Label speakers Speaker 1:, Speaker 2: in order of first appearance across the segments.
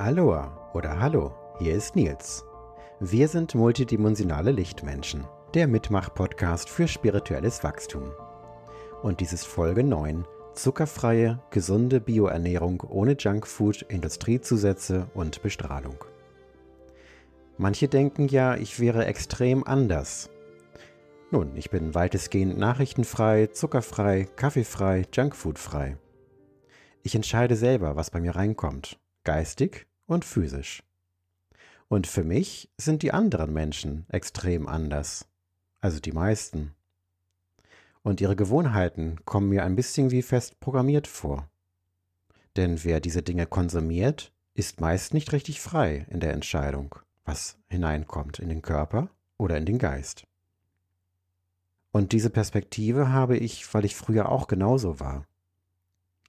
Speaker 1: Aloha oder Hallo, hier ist Nils. Wir sind multidimensionale Lichtmenschen, der Mitmach-Podcast für spirituelles Wachstum. Und dies ist Folge 9, zuckerfreie, gesunde Bioernährung ohne Junkfood, Industriezusätze und Bestrahlung. Manche denken ja, ich wäre extrem anders. Nun, ich bin weitestgehend nachrichtenfrei, zuckerfrei, kaffeefrei, Junkfoodfrei. Ich entscheide selber, was bei mir reinkommt, geistig und physisch. Und für mich sind die anderen Menschen extrem anders, also die meisten. Und ihre Gewohnheiten kommen mir ein bisschen wie fest programmiert vor. Denn wer diese Dinge konsumiert, ist meist nicht richtig frei in der Entscheidung, was hineinkommt in den Körper oder in den Geist. Und diese Perspektive habe ich, weil ich früher auch genauso war.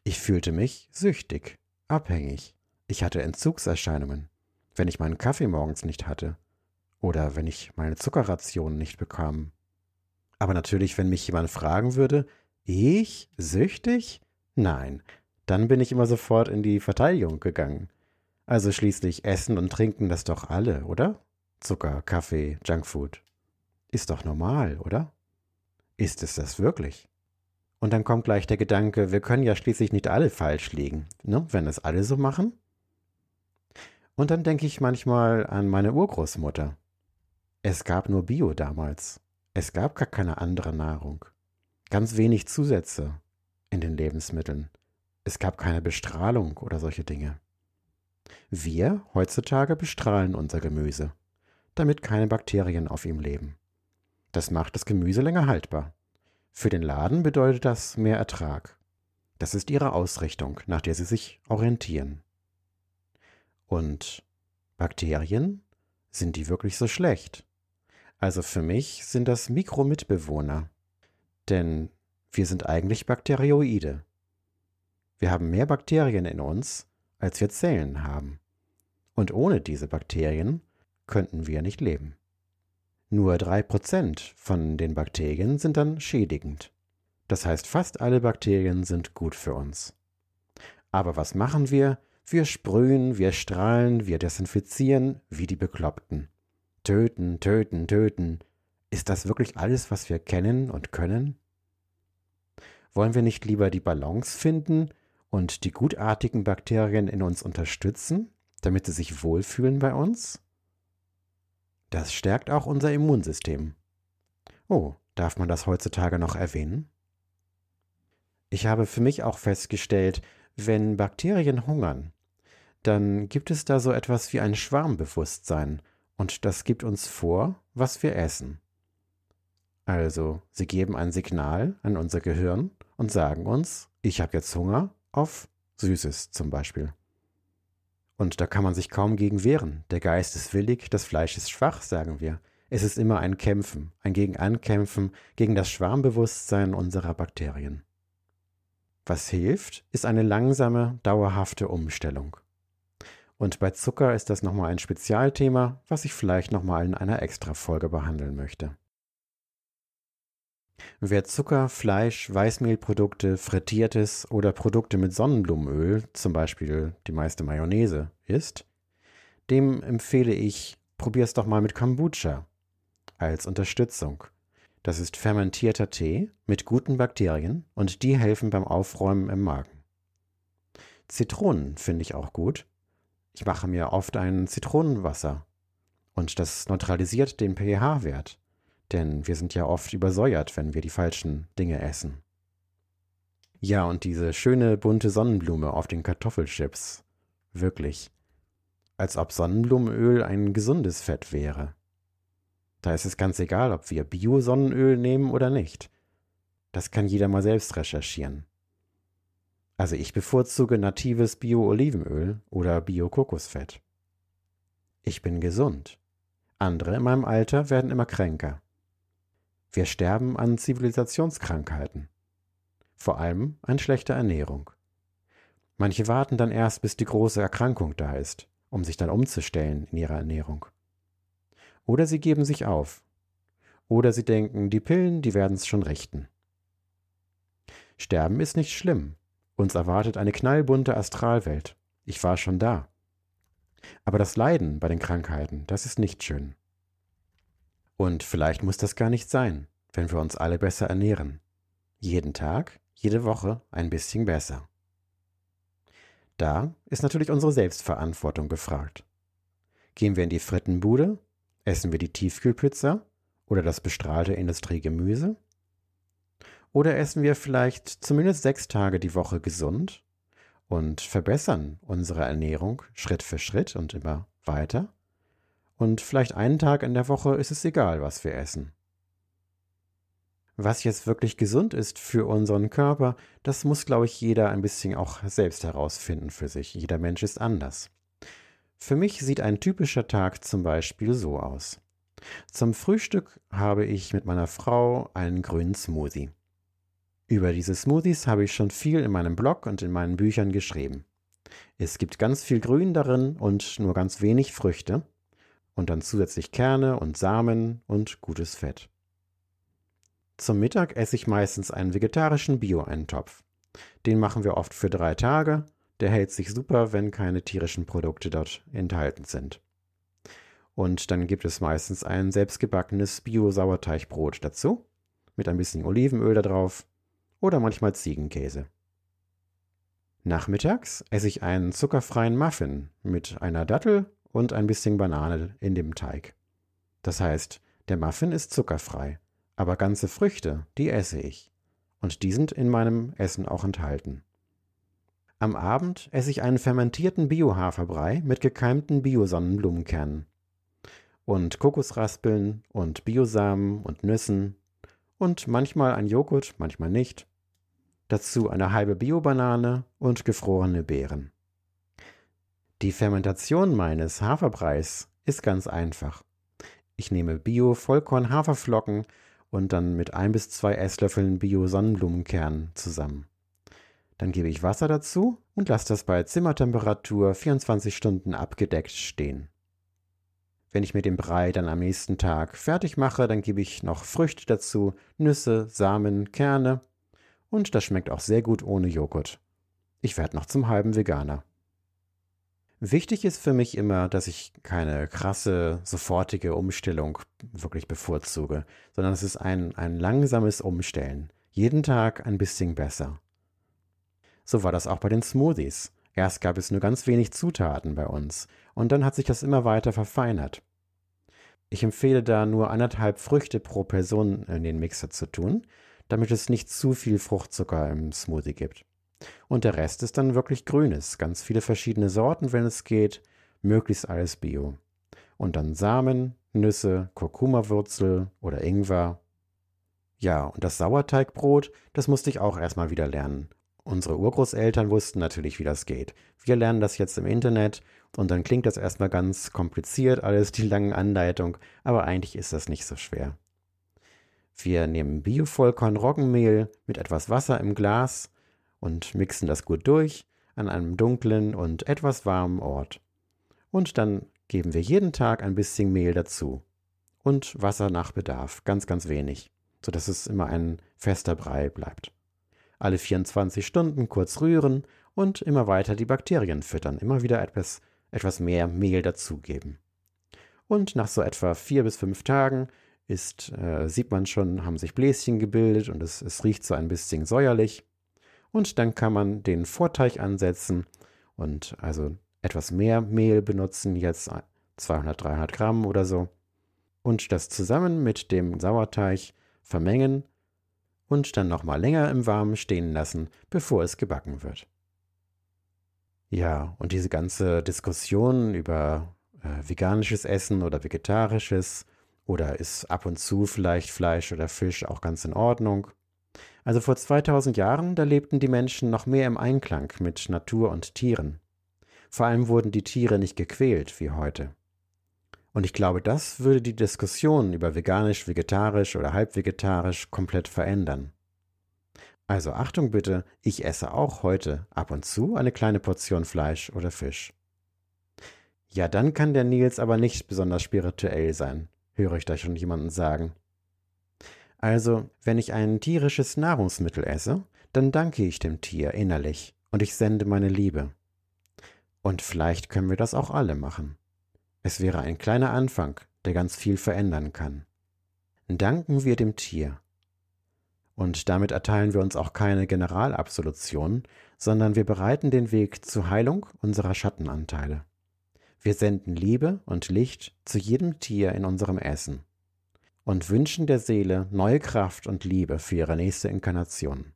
Speaker 1: Ich fühlte mich süchtig, abhängig. Ich hatte Entzugserscheinungen, wenn ich meinen Kaffee morgens nicht hatte oder wenn ich meine Zuckerrationen nicht bekam. Aber natürlich, wenn mich jemand fragen würde, ich süchtig? Nein, dann bin ich immer sofort in die Verteidigung gegangen. Also schließlich essen und trinken das doch alle, oder? Zucker, Kaffee, Junkfood. Ist doch normal, oder? Ist es das wirklich? Und dann kommt gleich der Gedanke, wir können ja schließlich nicht alle falsch liegen, ne? wenn es alle so machen. Und dann denke ich manchmal an meine Urgroßmutter. Es gab nur Bio damals. Es gab gar keine andere Nahrung. Ganz wenig Zusätze in den Lebensmitteln. Es gab keine Bestrahlung oder solche Dinge. Wir heutzutage bestrahlen unser Gemüse, damit keine Bakterien auf ihm leben. Das macht das Gemüse länger haltbar. Für den Laden bedeutet das mehr Ertrag. Das ist ihre Ausrichtung, nach der sie sich orientieren. Und Bakterien, sind die wirklich so schlecht? Also für mich sind das Mikromitbewohner. Denn wir sind eigentlich Bakterioide. Wir haben mehr Bakterien in uns, als wir Zellen haben. Und ohne diese Bakterien könnten wir nicht leben. Nur drei Prozent von den Bakterien sind dann schädigend. Das heißt, fast alle Bakterien sind gut für uns. Aber was machen wir? Wir sprühen, wir strahlen, wir desinfizieren wie die Bekloppten. Töten, töten, töten. Ist das wirklich alles, was wir kennen und können? Wollen wir nicht lieber die Balance finden und die gutartigen Bakterien in uns unterstützen, damit sie sich wohlfühlen bei uns? Das stärkt auch unser Immunsystem. Oh, darf man das heutzutage noch erwähnen? Ich habe für mich auch festgestellt, wenn Bakterien hungern, dann gibt es da so etwas wie ein Schwarmbewusstsein und das gibt uns vor, was wir essen. Also, sie geben ein Signal an unser Gehirn und sagen uns, ich habe jetzt Hunger auf Süßes zum Beispiel. Und da kann man sich kaum gegen wehren. Der Geist ist willig, das Fleisch ist schwach, sagen wir. Es ist immer ein Kämpfen, ein Gegenankämpfen gegen das Schwarmbewusstsein unserer Bakterien. Was hilft, ist eine langsame, dauerhafte Umstellung. Und bei Zucker ist das nochmal ein Spezialthema, was ich vielleicht nochmal in einer Extra-Folge behandeln möchte. Wer Zucker, Fleisch, Weißmehlprodukte, Frittiertes oder Produkte mit Sonnenblumenöl, zum Beispiel die meiste Mayonnaise, isst, dem empfehle ich, probier's doch mal mit Kombucha als Unterstützung. Das ist fermentierter Tee mit guten Bakterien und die helfen beim Aufräumen im Magen. Zitronen finde ich auch gut. Ich mache mir oft ein Zitronenwasser und das neutralisiert den pH-Wert denn wir sind ja oft übersäuert, wenn wir die falschen Dinge essen. Ja, und diese schöne bunte Sonnenblume auf den Kartoffelchips. Wirklich. Als ob Sonnenblumenöl ein gesundes Fett wäre. Da ist es ganz egal, ob wir Bio-Sonnenöl nehmen oder nicht. Das kann jeder mal selbst recherchieren. Also ich bevorzuge natives Bio-Olivenöl oder Bio-Kokosfett. Ich bin gesund. Andere in meinem Alter werden immer kränker. Wir sterben an Zivilisationskrankheiten. Vor allem an schlechter Ernährung. Manche warten dann erst, bis die große Erkrankung da ist, um sich dann umzustellen in ihrer Ernährung. Oder sie geben sich auf. Oder sie denken, die Pillen, die werden's schon richten. Sterben ist nicht schlimm. Uns erwartet eine knallbunte Astralwelt. Ich war schon da. Aber das Leiden bei den Krankheiten, das ist nicht schön. Und vielleicht muss das gar nicht sein, wenn wir uns alle besser ernähren. Jeden Tag, jede Woche ein bisschen besser. Da ist natürlich unsere Selbstverantwortung gefragt. Gehen wir in die Frittenbude? Essen wir die Tiefkühlpizza oder das bestrahlte Industriegemüse? Oder essen wir vielleicht zumindest sechs Tage die Woche gesund und verbessern unsere Ernährung Schritt für Schritt und immer weiter? Und vielleicht einen Tag in der Woche ist es egal, was wir essen. Was jetzt wirklich gesund ist für unseren Körper, das muss, glaube ich, jeder ein bisschen auch selbst herausfinden für sich. Jeder Mensch ist anders. Für mich sieht ein typischer Tag zum Beispiel so aus. Zum Frühstück habe ich mit meiner Frau einen grünen Smoothie. Über diese Smoothies habe ich schon viel in meinem Blog und in meinen Büchern geschrieben. Es gibt ganz viel Grün darin und nur ganz wenig Früchte und dann zusätzlich Kerne und Samen und gutes Fett. Zum Mittag esse ich meistens einen vegetarischen Bio-Eintopf. Den machen wir oft für drei Tage. Der hält sich super, wenn keine tierischen Produkte dort enthalten sind. Und dann gibt es meistens ein selbstgebackenes Bio-Sauerteigbrot dazu, mit ein bisschen Olivenöl da drauf oder manchmal Ziegenkäse. Nachmittags esse ich einen zuckerfreien Muffin mit einer Dattel und ein bisschen Banane in dem Teig. Das heißt, der Muffin ist zuckerfrei aber ganze Früchte, die esse ich. Und die sind in meinem Essen auch enthalten. Am Abend esse ich einen fermentierten Bio-Haferbrei mit gekeimten Bio-Sonnenblumenkernen. Und Kokosraspeln und Biosamen und Nüssen und manchmal ein Joghurt, manchmal nicht. Dazu eine halbe Bio-Banane und gefrorene Beeren. Die Fermentation meines Haferbreis ist ganz einfach. Ich nehme Bio-Vollkorn-Haferflocken und dann mit ein bis zwei Esslöffeln Bio-Sonnenblumenkern zusammen. Dann gebe ich Wasser dazu und lasse das bei Zimmertemperatur 24 Stunden abgedeckt stehen. Wenn ich mir den Brei dann am nächsten Tag fertig mache, dann gebe ich noch Früchte dazu, Nüsse, Samen, Kerne und das schmeckt auch sehr gut ohne Joghurt. Ich werde noch zum halben Veganer. Wichtig ist für mich immer, dass ich keine krasse, sofortige Umstellung wirklich bevorzuge, sondern es ist ein, ein langsames Umstellen. Jeden Tag ein bisschen besser. So war das auch bei den Smoothies. Erst gab es nur ganz wenig Zutaten bei uns und dann hat sich das immer weiter verfeinert. Ich empfehle da nur anderthalb Früchte pro Person in den Mixer zu tun, damit es nicht zu viel Fruchtzucker im Smoothie gibt. Und der Rest ist dann wirklich grünes. Ganz viele verschiedene Sorten, wenn es geht. Möglichst alles Bio. Und dann Samen, Nüsse, Kurkuma-Wurzel oder Ingwer. Ja, und das Sauerteigbrot, das musste ich auch erstmal wieder lernen. Unsere Urgroßeltern wussten natürlich, wie das geht. Wir lernen das jetzt im Internet und dann klingt das erstmal ganz kompliziert, alles die langen Anleitungen, aber eigentlich ist das nicht so schwer. Wir nehmen Bio-Vollkorn-Roggenmehl mit etwas Wasser im Glas und mixen das gut durch an einem dunklen und etwas warmen Ort. Und dann geben wir jeden Tag ein bisschen Mehl dazu. Und Wasser nach Bedarf, ganz, ganz wenig, sodass es immer ein fester Brei bleibt. Alle 24 Stunden kurz rühren und immer weiter die Bakterien füttern, immer wieder etwas, etwas mehr Mehl dazugeben. Und nach so etwa vier bis fünf Tagen ist, äh, sieht man schon, haben sich Bläschen gebildet und es, es riecht so ein bisschen säuerlich. Und dann kann man den Vorteig ansetzen und also etwas mehr Mehl benutzen, jetzt 200, 300 Gramm oder so. Und das zusammen mit dem Sauerteig vermengen und dann nochmal länger im Warmen stehen lassen, bevor es gebacken wird. Ja, und diese ganze Diskussion über äh, veganisches Essen oder vegetarisches oder ist ab und zu vielleicht Fleisch oder Fisch auch ganz in Ordnung also vor 2000 Jahren, da lebten die Menschen noch mehr im Einklang mit Natur und Tieren. Vor allem wurden die Tiere nicht gequält wie heute. Und ich glaube, das würde die Diskussion über veganisch, vegetarisch oder halbvegetarisch komplett verändern. Also Achtung bitte, ich esse auch heute ab und zu eine kleine Portion Fleisch oder Fisch. Ja, dann kann der Nils aber nicht besonders spirituell sein, höre ich da schon jemanden sagen. Also, wenn ich ein tierisches Nahrungsmittel esse, dann danke ich dem Tier innerlich und ich sende meine Liebe. Und vielleicht können wir das auch alle machen. Es wäre ein kleiner Anfang, der ganz viel verändern kann. Danken wir dem Tier. Und damit erteilen wir uns auch keine Generalabsolution, sondern wir bereiten den Weg zur Heilung unserer Schattenanteile. Wir senden Liebe und Licht zu jedem Tier in unserem Essen und wünschen der Seele neue Kraft und Liebe für ihre nächste Inkarnation.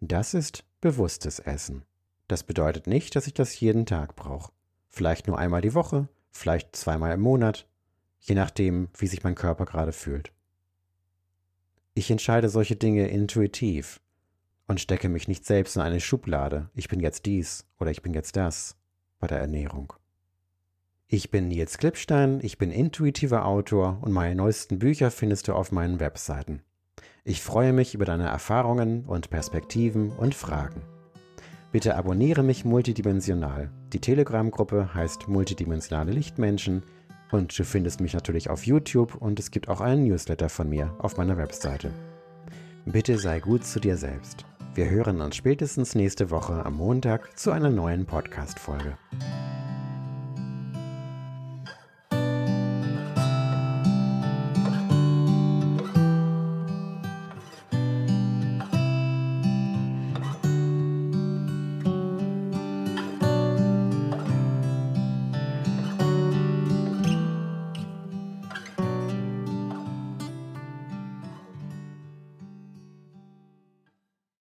Speaker 1: Das ist bewusstes Essen. Das bedeutet nicht, dass ich das jeden Tag brauche. Vielleicht nur einmal die Woche, vielleicht zweimal im Monat, je nachdem, wie sich mein Körper gerade fühlt. Ich entscheide solche Dinge intuitiv und stecke mich nicht selbst in eine Schublade, ich bin jetzt dies oder ich bin jetzt das bei der Ernährung. Ich bin Nils Klippstein, ich bin intuitiver Autor und meine neuesten Bücher findest du auf meinen Webseiten. Ich freue mich über deine Erfahrungen und Perspektiven und Fragen. Bitte abonniere mich multidimensional. Die Telegram-Gruppe heißt Multidimensionale Lichtmenschen und du findest mich natürlich auf YouTube und es gibt auch einen Newsletter von mir auf meiner Webseite. Bitte sei gut zu dir selbst. Wir hören uns spätestens nächste Woche am Montag zu einer neuen Podcast-Folge.